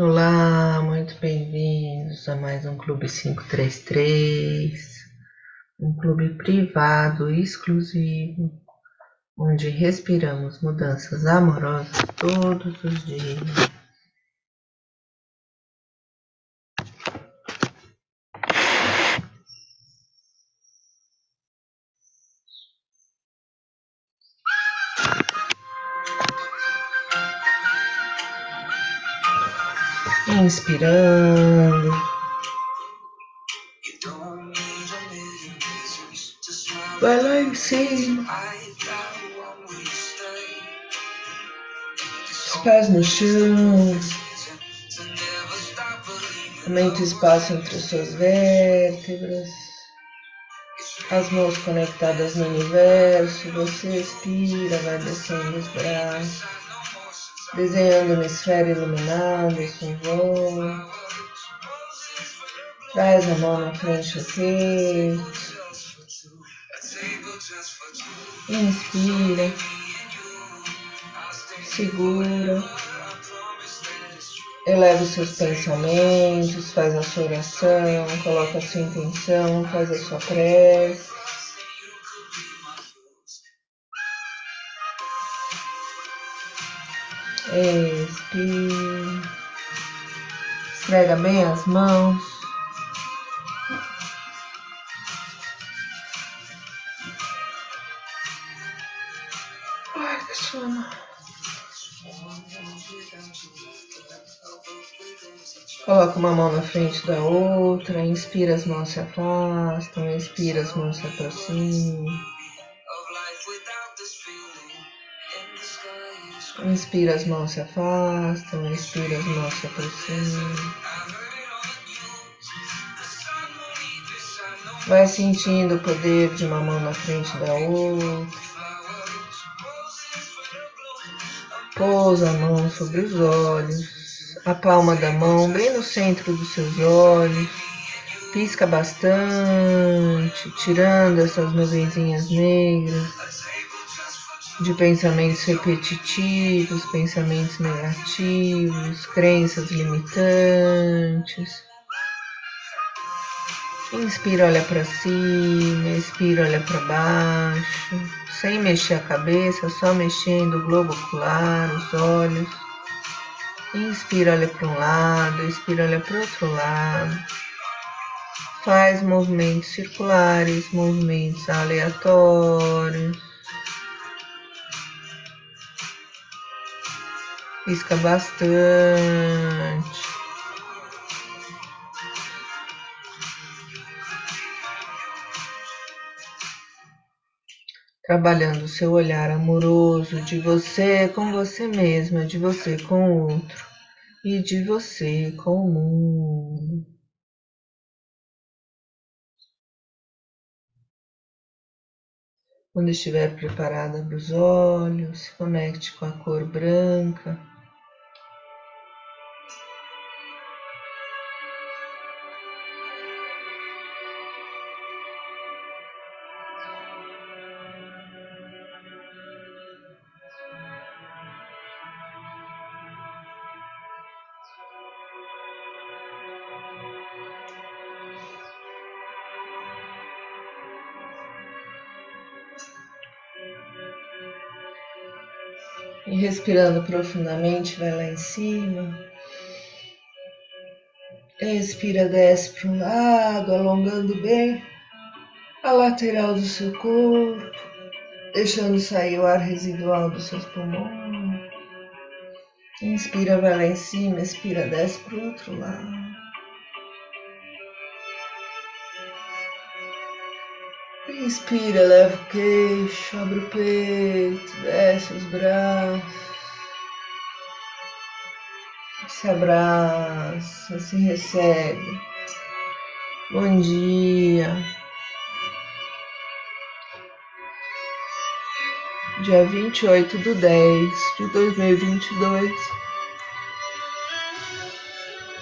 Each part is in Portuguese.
Olá, muito bem-vindos a mais um Clube 533, um clube privado exclusivo, onde respiramos mudanças amorosas todos os dias. Inspirando. Vai lá em cima. Os pés no chão. Aumenta o espaço entre as suas vértebras. As mãos conectadas no universo. Você expira, vai descendo os braços desenhando uma esfera iluminada com voo. Traz a mão na frente do peito. Inspira. Segura. Eleva os seus pensamentos, faz a sua oração, coloca a sua intenção, faz a sua prece. Expira. Esfrega bem as mãos. Ai, que sono. Coloca uma mão na frente da outra, inspira, as mãos se afastam, expira, as mãos se aproximam. Inspira, as mãos se afastam, expira, as mãos se aproximam. Vai sentindo o poder de uma mão na frente da outra. Pousa a mão sobre os olhos, a palma da mão bem no centro dos seus olhos. Pisca bastante, tirando essas nuvenzinhas negras de pensamentos repetitivos, pensamentos negativos, crenças limitantes. Inspira, olha para cima, expira, olha para baixo, sem mexer a cabeça, só mexendo o globo ocular, os olhos. Inspira, olha para um lado, expira, olha para outro lado. Faz movimentos circulares, movimentos aleatórios. Pisca bastante. Trabalhando o seu olhar amoroso de você com você mesma, de você com o outro e de você com o mundo. Quando estiver preparada para os olhos, se conecte com a cor branca. Respirando profundamente, vai lá em cima. Expira, desce para um lado, alongando bem a lateral do seu corpo, deixando sair o ar residual dos seus pulmões. Inspira, vai lá em cima, expira, desce para o outro lado. Inspira, leva o queixo, abre o peito, desce os braços. Se abraça, se recebe. Bom dia. Dia 28 de 10 de 2022.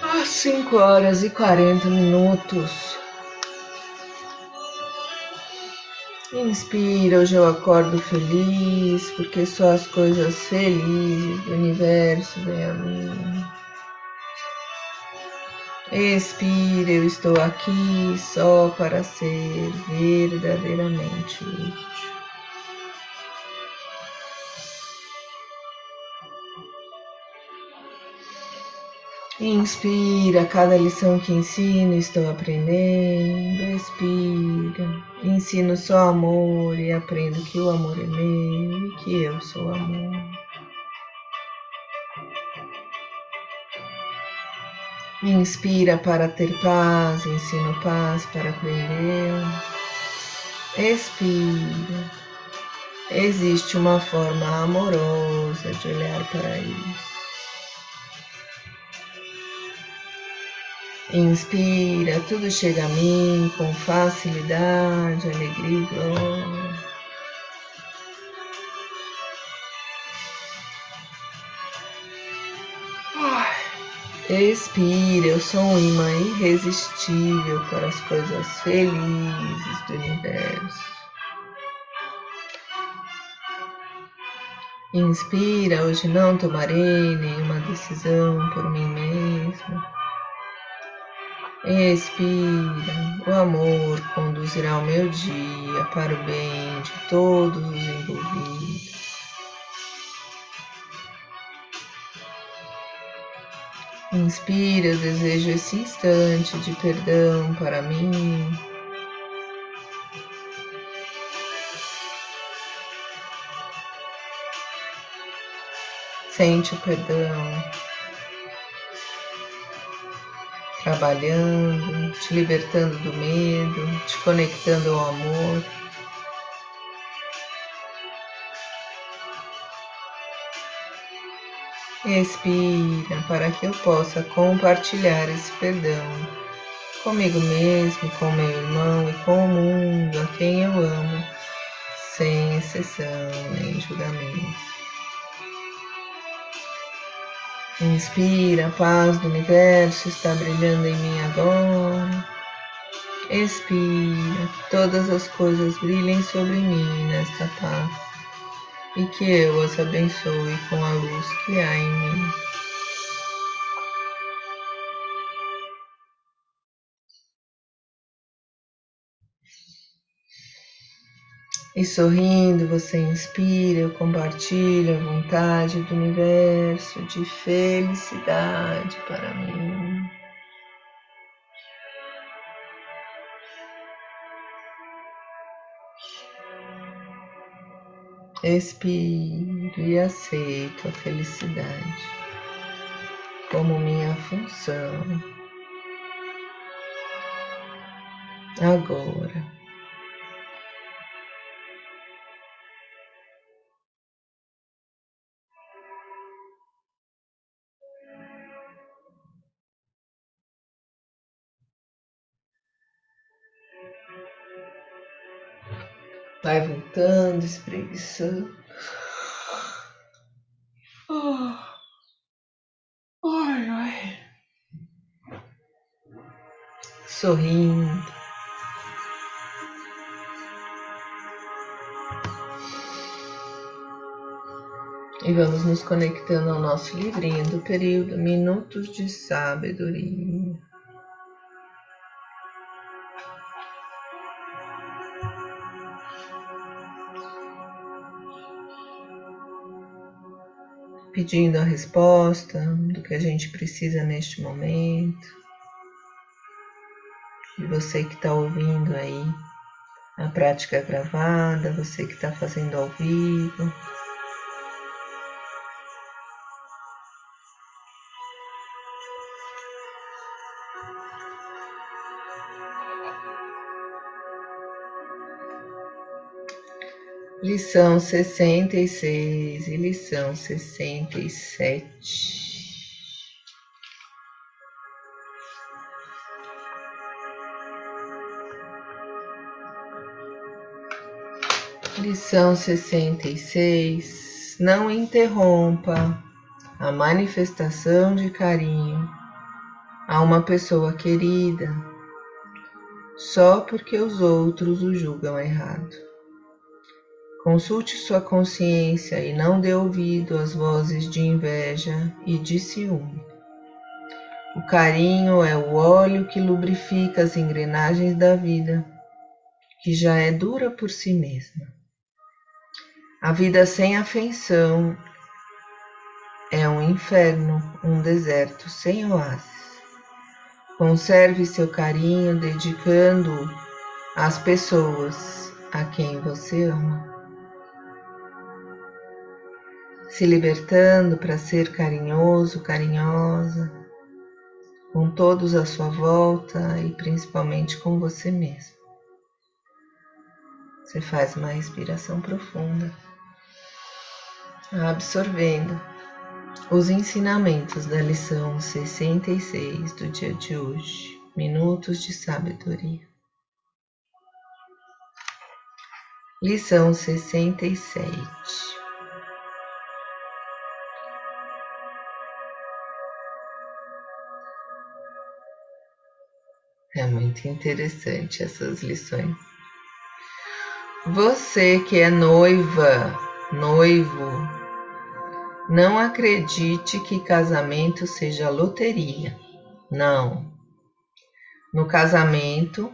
Às 5 horas e 40 minutos. Inspira, hoje eu acordo feliz, porque só as coisas felizes do universo vêm a mim. Expira, eu estou aqui só para ser verdadeiramente útil. Inspira, cada lição que ensino estou aprendendo. Expira, ensino só amor e aprendo que o amor é meu e que eu sou amor. Inspira para ter paz, ensino paz para aprender. Expira. Existe uma forma amorosa de olhar para isso. Inspira, tudo chega a mim com facilidade, alegria e glória. Expira, eu sou um imã irresistível para as coisas felizes do universo. Inspira, hoje não tomarei nenhuma decisão por mim mesmo. Expira, o amor conduzirá o meu dia para o bem de todos os envolvidos. Inspira, desejo esse instante de perdão para mim. Sente o perdão trabalhando, te libertando do medo, te conectando ao amor. Expira para que eu possa compartilhar esse perdão comigo mesmo, com meu irmão e com o mundo a quem eu amo, sem exceção nem julgamento. Inspira, a paz do universo está brilhando em mim agora. Expira, todas as coisas brilhem sobre mim nesta paz e que eu as abençoe com a luz que há em mim. E sorrindo, você inspira, eu compartilho a vontade do universo de felicidade para mim. Expiro e aceito a felicidade como minha função. Agora. Vai voltando, espreguiçando. Ai, ai. Sorrindo. E vamos nos conectando ao nosso livrinho do período Minutos de Sabedoria. Pedindo a resposta do que a gente precisa neste momento. E você que está ouvindo aí a prática gravada, você que está fazendo ao vivo. Lição sessenta e seis lição sessenta e sete. Lição sessenta e seis. Não interrompa a manifestação de carinho a uma pessoa querida só porque os outros o julgam errado. Consulte sua consciência e não dê ouvido às vozes de inveja e de ciúme. O carinho é o óleo que lubrifica as engrenagens da vida, que já é dura por si mesma. A vida sem afeição é um inferno, um deserto sem oásis. Conserve seu carinho dedicando às pessoas a quem você ama. Se libertando para ser carinhoso, carinhosa, com todos à sua volta e principalmente com você mesmo. Você faz uma respiração profunda, absorvendo os ensinamentos da lição 66 do dia de hoje, Minutos de Sabedoria. Lição 67 É muito interessante essas lições. Você que é noiva, noivo, não acredite que casamento seja loteria. Não. No casamento,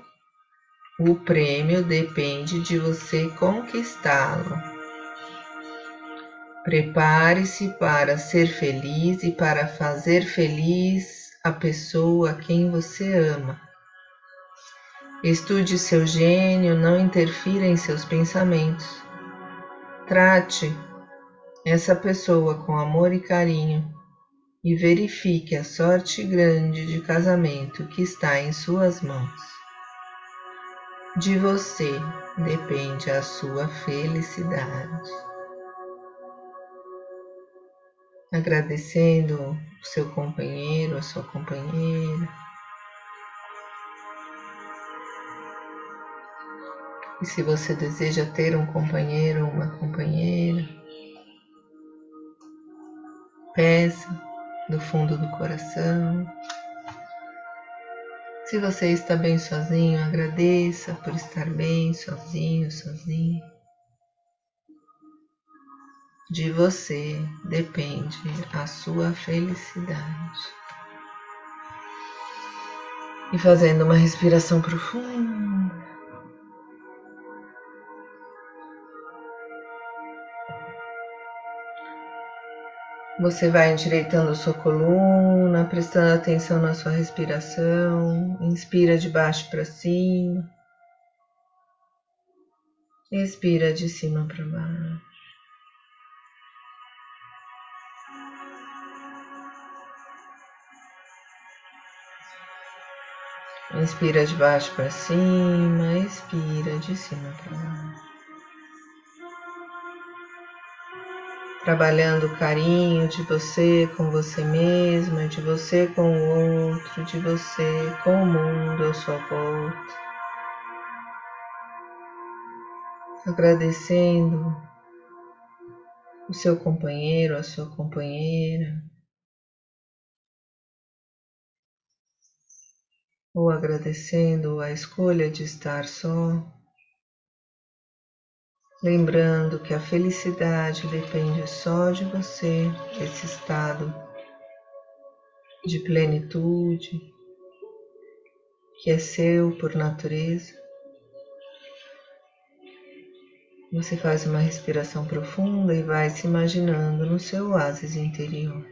o prêmio depende de você conquistá-lo. Prepare-se para ser feliz e para fazer feliz a pessoa a quem você ama. Estude seu gênio, não interfira em seus pensamentos. Trate essa pessoa com amor e carinho e verifique a sorte grande de casamento que está em suas mãos. De você depende a sua felicidade. Agradecendo o seu companheiro, a sua companheira. E se você deseja ter um companheiro ou uma companheira, Peça do fundo do coração. Se você está bem sozinho, agradeça por estar bem sozinho, sozinho. De você depende a sua felicidade. E fazendo uma respiração profunda. Você vai endireitando sua coluna, prestando atenção na sua respiração. Inspira de baixo para cima. Expira de cima para baixo. Inspira de baixo para cima, expira de cima para baixo. Trabalhando o carinho de você com você mesma, de você com o outro, de você com o mundo à sua volta. Agradecendo o seu companheiro, a sua companheira, ou agradecendo a escolha de estar só. Lembrando que a felicidade depende só de você, esse estado de plenitude que é seu por natureza. Você faz uma respiração profunda e vai se imaginando no seu oásis interior.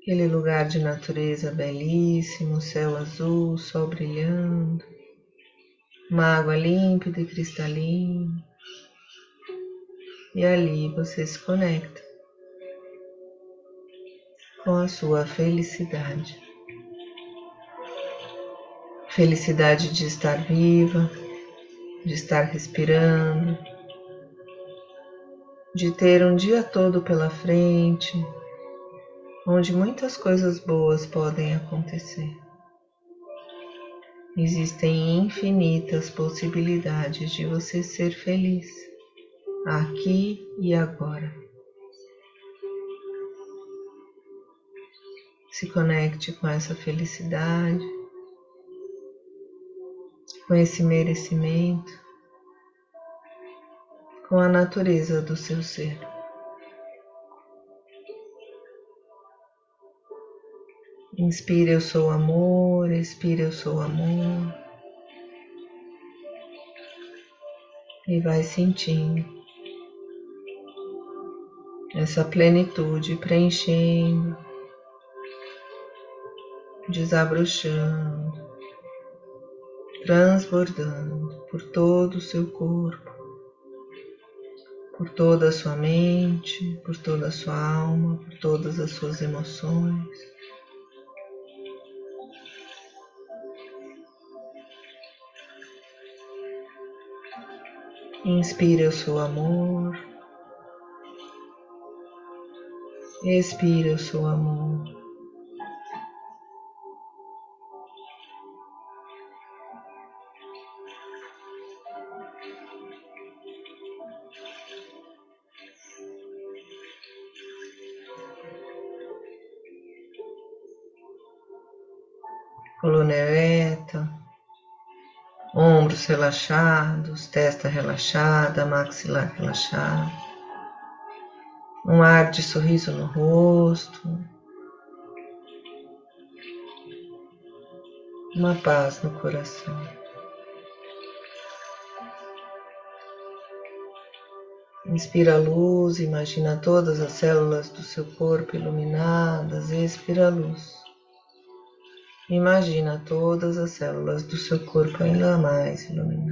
Aquele lugar de natureza belíssimo, céu azul, sol brilhando uma água límpida e cristalina. E ali você se conecta com a sua felicidade. Felicidade de estar viva, de estar respirando, de ter um dia todo pela frente, onde muitas coisas boas podem acontecer. Existem infinitas possibilidades de você ser feliz, aqui e agora. Se conecte com essa felicidade, com esse merecimento, com a natureza do seu ser. Inspire, eu sou amor, expire, eu sou amor. E vai sentindo essa plenitude preenchendo, desabrochando, transbordando por todo o seu corpo, por toda a sua mente, por toda a sua alma, por todas as suas emoções. Inspire o seu amor. Expire o seu amor. Coluna ereta relaxados, testa relaxada, maxilar relaxado, um ar de sorriso no rosto, uma paz no coração. Inspira a luz, imagina todas as células do seu corpo iluminadas, expira a luz. Imagina todas as células do seu corpo ainda mais iluminadas.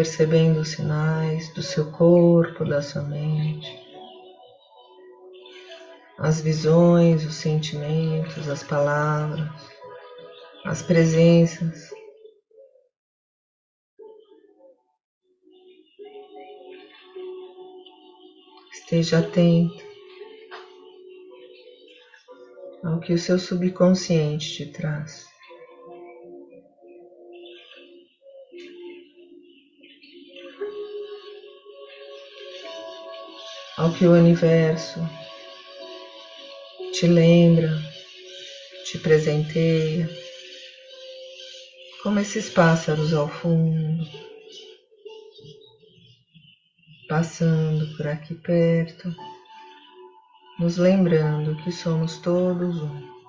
Percebendo os sinais do seu corpo, da sua mente, as visões, os sentimentos, as palavras, as presenças. Esteja atento ao que o seu subconsciente te traz. Ao que o universo te lembra, te presenteia, como esses pássaros ao fundo, passando por aqui perto, nos lembrando que somos todos um.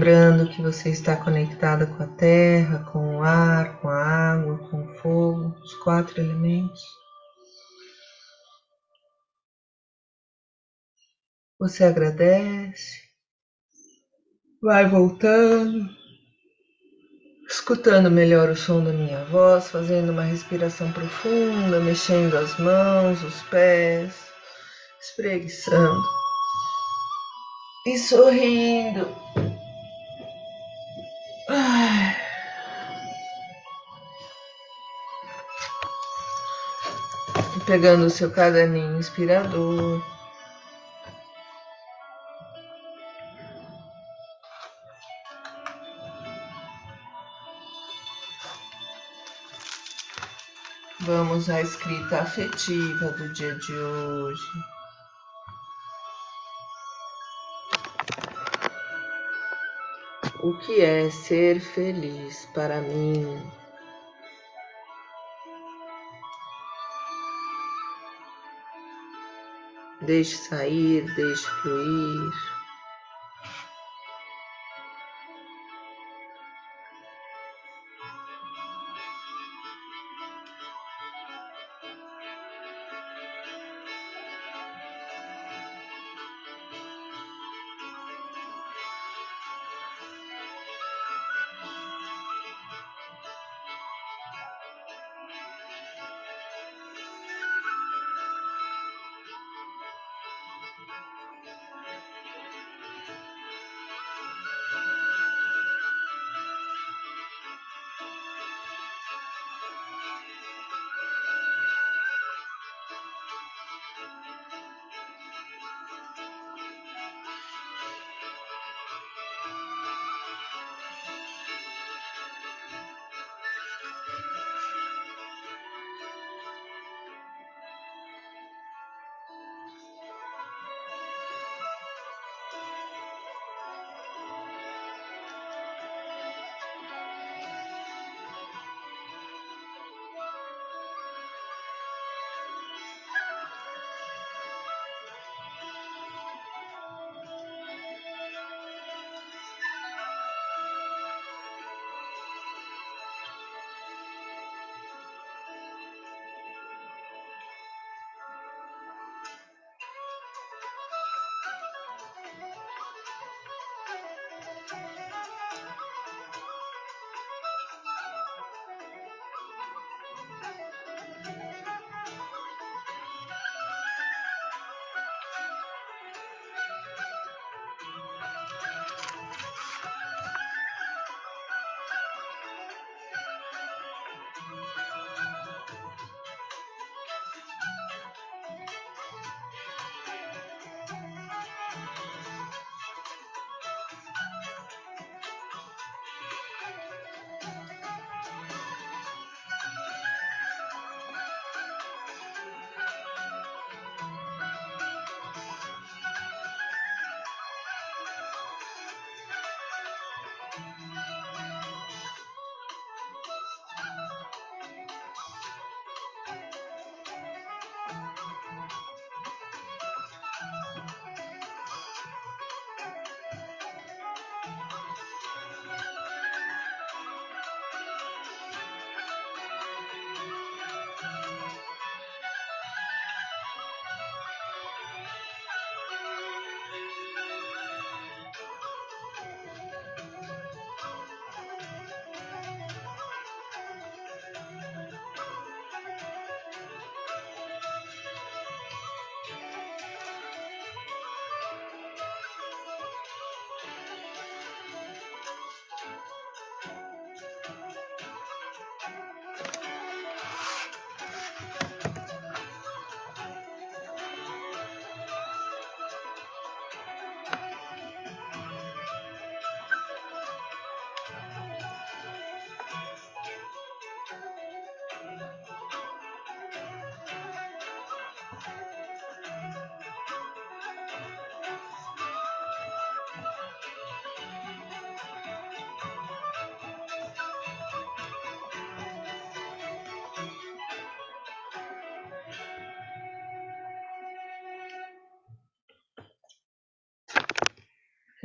Lembrando que você está conectada com a terra, com o ar, com a água, com o fogo, os quatro elementos. Você agradece, vai voltando, escutando melhor o som da minha voz, fazendo uma respiração profunda, mexendo as mãos, os pés, espreguiçando e sorrindo. Pegando o seu caderninho inspirador. Vamos à escrita afetiva do dia de hoje. O que é ser feliz para mim? Deixe sair, deixe fluir.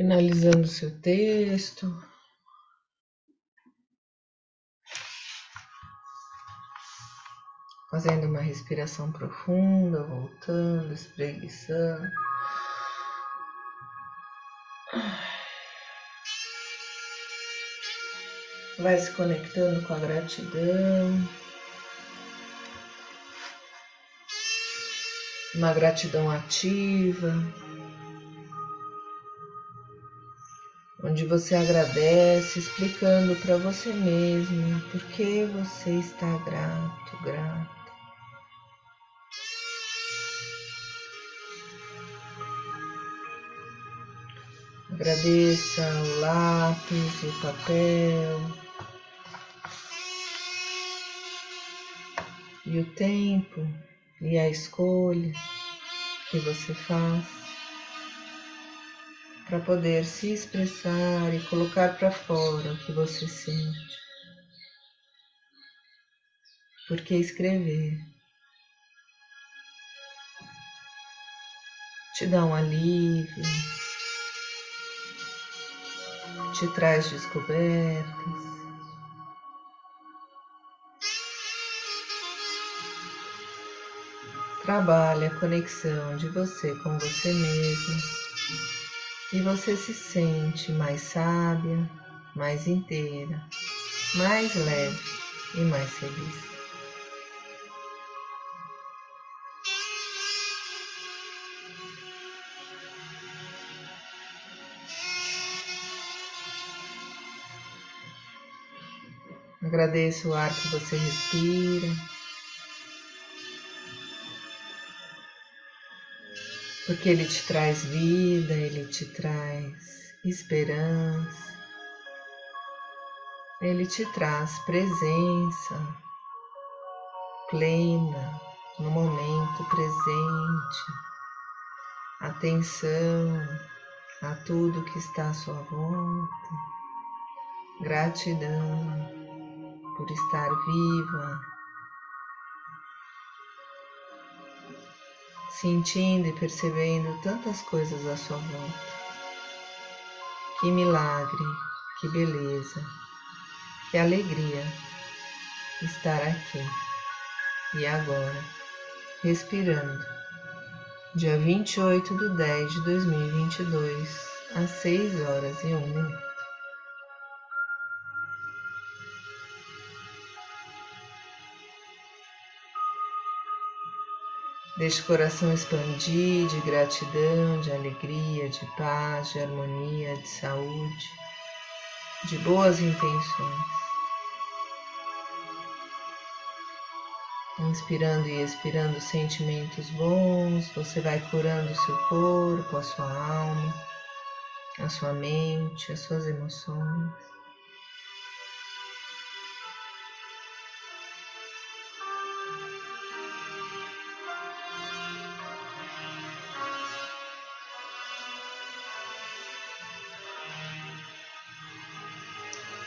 Finalizando seu texto. Fazendo uma respiração profunda, voltando, espreguiçando. Vai se conectando com a gratidão. Uma gratidão ativa. Onde você agradece, explicando para você mesmo por que você está grato, grato. Agradeça o lápis, o papel, e o tempo e a escolha que você faz para poder se expressar e colocar para fora o que você sente. Porque escrever te dá um alívio, te traz descobertas. Trabalhe a conexão de você com você mesmo e você se sente mais sábia, mais inteira, mais leve e mais feliz. Agradeço o ar que você respira. Porque ele te traz vida, ele te traz esperança, ele te traz presença plena no momento presente, atenção a tudo que está à sua volta, gratidão por estar viva sentindo e percebendo tantas coisas à sua volta. Que milagre, que beleza, que alegria estar aqui e agora, respirando. Dia 28 de 10 de 2022, às 6 horas e 1 minuto. Deixe o coração expandir de gratidão, de alegria, de paz, de harmonia, de saúde, de boas intenções. Inspirando e expirando sentimentos bons, você vai curando o seu corpo, a sua alma, a sua mente, as suas emoções.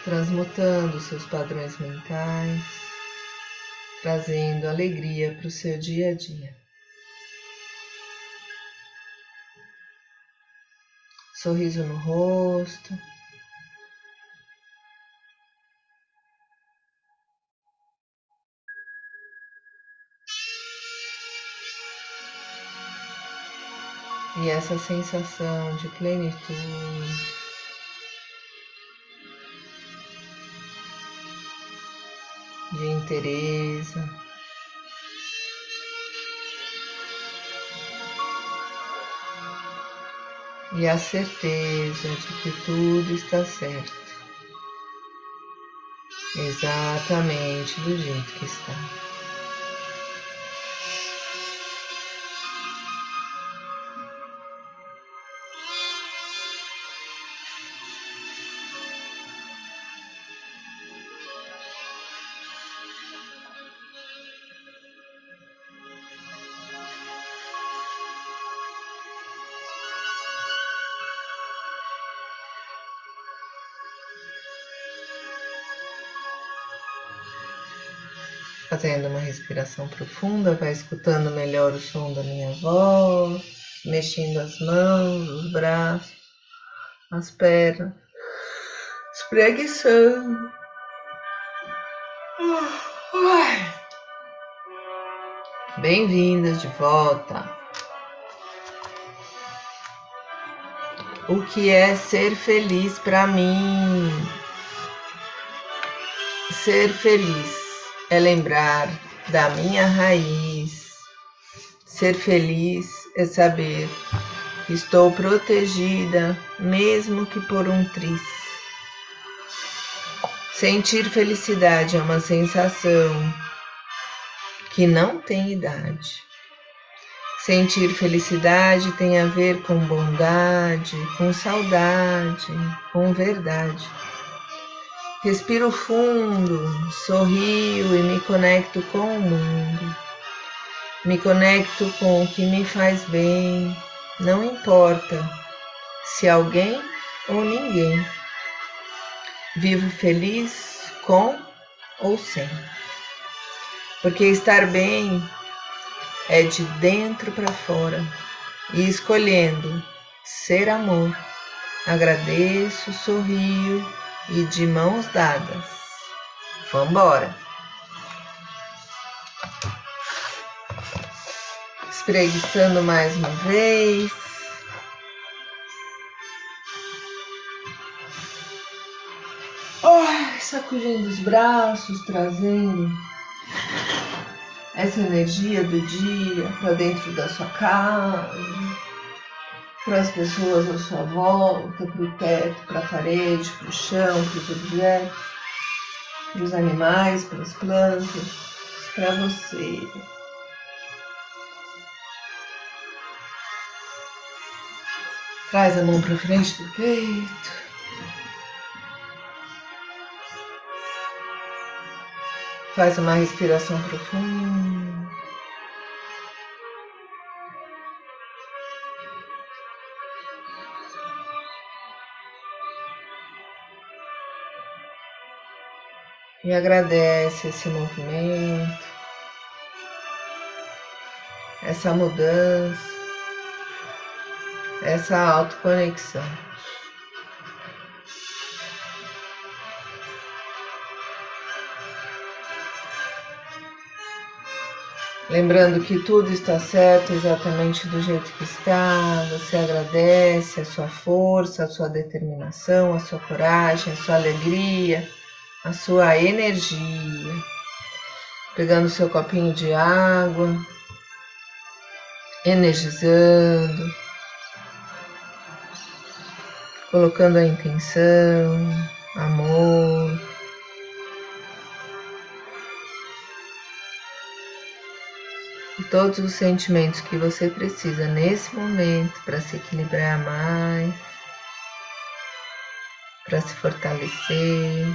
Transmutando seus padrões mentais, trazendo alegria para o seu dia a dia. Sorriso no rosto. E essa sensação de plenitude, de interesse. E a certeza de que tudo está certo, exatamente do jeito que está. Fazendo uma respiração profunda, vai escutando melhor o som da minha voz, mexendo as mãos, os braços, as pernas, espreguiçando. Bem-vindas de volta. O que é ser feliz para mim? Ser feliz é lembrar da minha raiz. Ser feliz é saber que estou protegida, mesmo que por um triz. Sentir felicidade é uma sensação que não tem idade. Sentir felicidade tem a ver com bondade, com saudade, com verdade. Respiro fundo, sorrio e me conecto com o mundo. Me conecto com o que me faz bem, não importa se alguém ou ninguém. Vivo feliz com ou sem. Porque estar bem é de dentro para fora e escolhendo ser amor. Agradeço, sorrio e de mãos dadas. Vambora! Espreguiçando mais uma vez. Oh, sacudindo os braços, trazendo essa energia do dia para dentro da sua casa para as pessoas à sua volta, para o teto, para a parede, para o chão, para os objetos, para os animais, para as plantas, para você. Traz a mão para frente do peito. Faz uma respiração profunda. E agradece esse movimento, essa mudança, essa autoconexão. Lembrando que tudo está certo exatamente do jeito que está, você agradece a sua força, a sua determinação, a sua coragem, a sua alegria a sua energia, pegando seu copinho de água, energizando, colocando a intenção, amor. E todos os sentimentos que você precisa nesse momento para se equilibrar mais, para se fortalecer.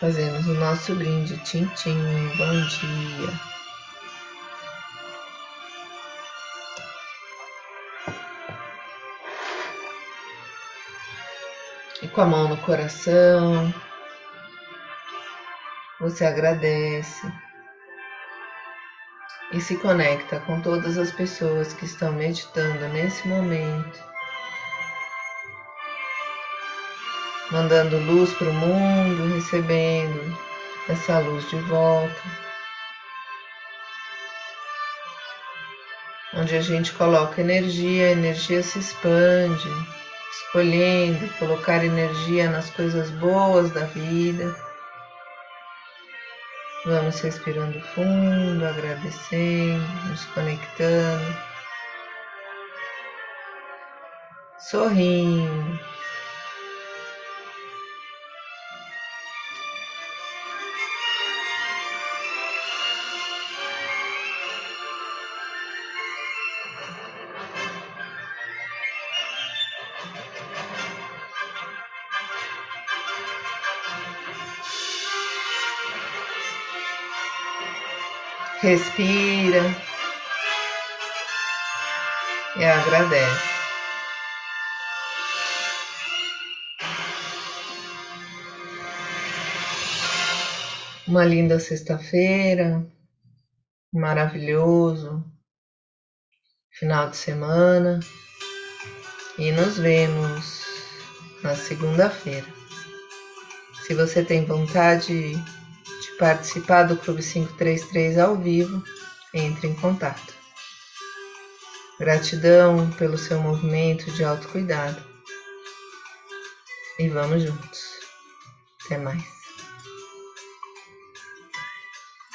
Fazemos o nosso brinde, tintim, bom dia. E com a mão no coração, você agradece e se conecta com todas as pessoas que estão meditando nesse momento mandando luz para o mundo, recebendo essa luz de volta. Onde a gente coloca energia, a energia se expande, escolhendo colocar energia nas coisas boas da vida. Vamos respirando fundo, agradecendo, nos conectando, sorrindo. Respira e agradece. Uma linda sexta-feira, maravilhoso final de semana. E nos vemos na segunda-feira. Se você tem vontade de participar do Clube 533 ao vivo, entre em contato. Gratidão pelo seu movimento de autocuidado. E vamos juntos. Até mais.